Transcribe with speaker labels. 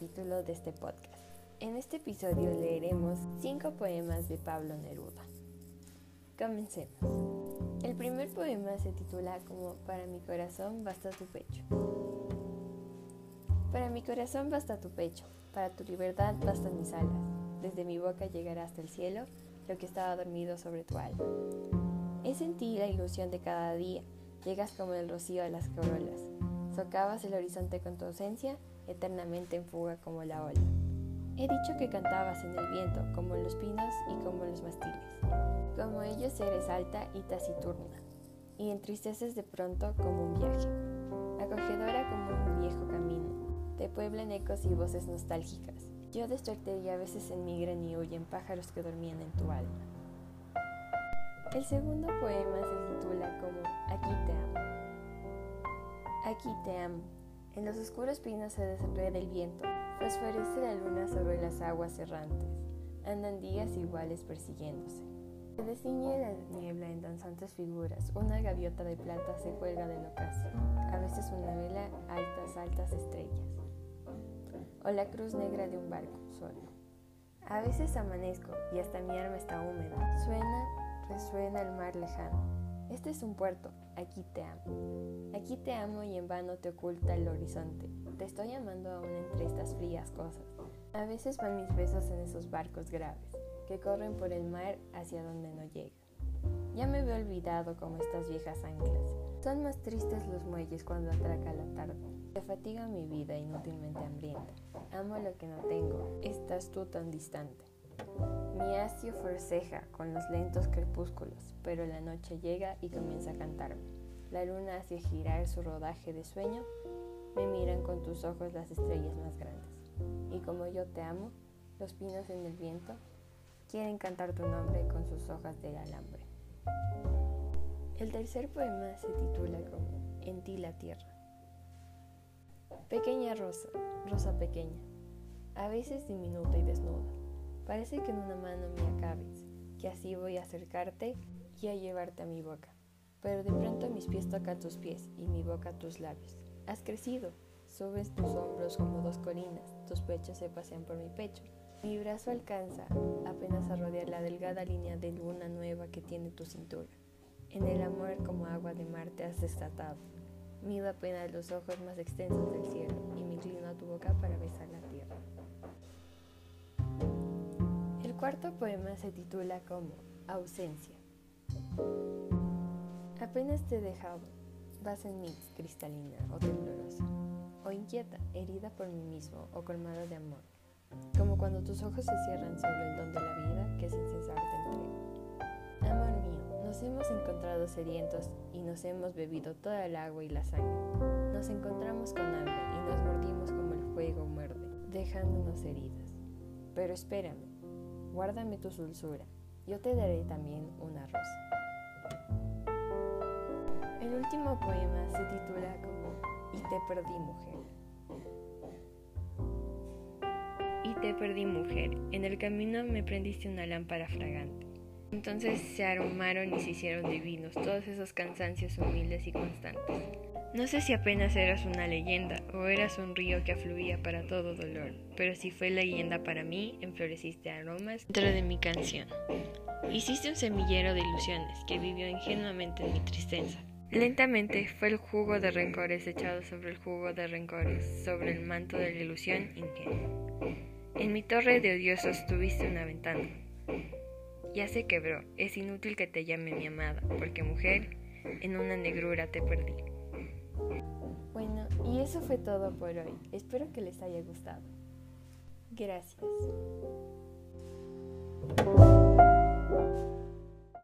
Speaker 1: capítulo de este podcast. En este episodio leeremos cinco poemas de Pablo Neruda. Comencemos. El primer poema se titula como Para mi corazón basta tu pecho. Para mi corazón basta tu pecho, para tu libertad bastan mis alas. Desde mi boca llegará hasta el cielo lo que estaba dormido sobre tu alma. Es en ti la ilusión de cada día, llegas como el rocío a las corolas. Socavas el horizonte con tu ausencia, eternamente en fuga como la ola. He dicho que cantabas en el viento, como los pinos y como los mastiles. Como ellos eres alta y taciturna, y entristeces de pronto como un viaje. Acogedora como un viejo camino, te pueblan ecos y voces nostálgicas. Yo desperté y a veces emigran y huyen pájaros que dormían en tu alma. El segundo poema se titula como Aquí te amo. Aquí te amo. En los oscuros pinos se desenreda el viento, fosforece la luna sobre las aguas errantes. Andan días iguales persiguiéndose. Se desciñe la niebla en danzantes figuras. Una gaviota de plata se cuelga del ocaso. A veces una vela, altas, altas estrellas. O la cruz negra de un barco solo. A veces amanezco y hasta mi arma está húmeda. Suena, resuena el mar lejano. Este es un puerto, aquí te amo. Aquí te amo y en vano te oculta el horizonte. Te estoy amando aún entre estas frías cosas. A veces van mis besos en esos barcos graves, que corren por el mar hacia donde no llega. Ya me veo olvidado como estas viejas anclas. Son más tristes los muelles cuando atraca la tarde. Te fatiga mi vida inútilmente hambrienta. Amo lo que no tengo. Estás tú tan distante. Mi astio forceja con los lentos crepúsculos, pero la noche llega y comienza a cantarme. La luna hace girar su rodaje de sueño, me miran con tus ojos las estrellas más grandes. Y como yo te amo, los pinos en el viento quieren cantar tu nombre con sus hojas de alambre. El tercer poema se titula como En ti la tierra. Pequeña rosa, rosa pequeña, a veces diminuta y desnuda Parece que en una mano me acabes, que así voy a acercarte y a llevarte a mi boca. Pero de pronto mis pies tocan tus pies y mi boca tus labios. Has crecido, subes tus hombros como dos colinas, tus pechos se pasean por mi pecho. Mi brazo alcanza apenas a rodear la delgada línea de luna nueva que tiene tu cintura. En el amor como agua de mar te has desatado. Mido apenas los ojos más extensos del cielo y me inclino a tu boca para besar la tierra cuarto poema se titula como Ausencia. Apenas te he dejado, vas en mí, cristalina o temblorosa, o inquieta, herida por mí mismo o colmada de amor, como cuando tus ojos se cierran sobre el don de la vida que sin cesar te entrega. Amor mío, nos hemos encontrado sedientos y nos hemos bebido toda el agua y la sangre. Nos encontramos con hambre y nos mordimos como el fuego muerde, dejándonos heridas. Pero espérame, guárdame tu dulzura, yo te daré también una rosa. Último poema se titula como Y te perdí mujer. Y te perdí mujer, en el camino me prendiste una lámpara fragante. Entonces se aromaron y se hicieron divinos todos esos cansancios humildes y constantes. No sé si apenas eras una leyenda o eras un río que afluía para todo dolor, pero si fue leyenda para mí, enfloreciste aromas dentro de mi canción. Hiciste un semillero de ilusiones que vivió ingenuamente en mi tristeza. Lentamente fue el jugo de rencores echado sobre el jugo de rencores, sobre el manto de la ilusión ingenua. En mi torre de odiosos tuviste una ventana. Ya se quebró, es inútil que te llame mi amada, porque mujer, en una negrura te perdí. Bueno, y eso fue todo por hoy. Espero que les haya gustado. Gracias.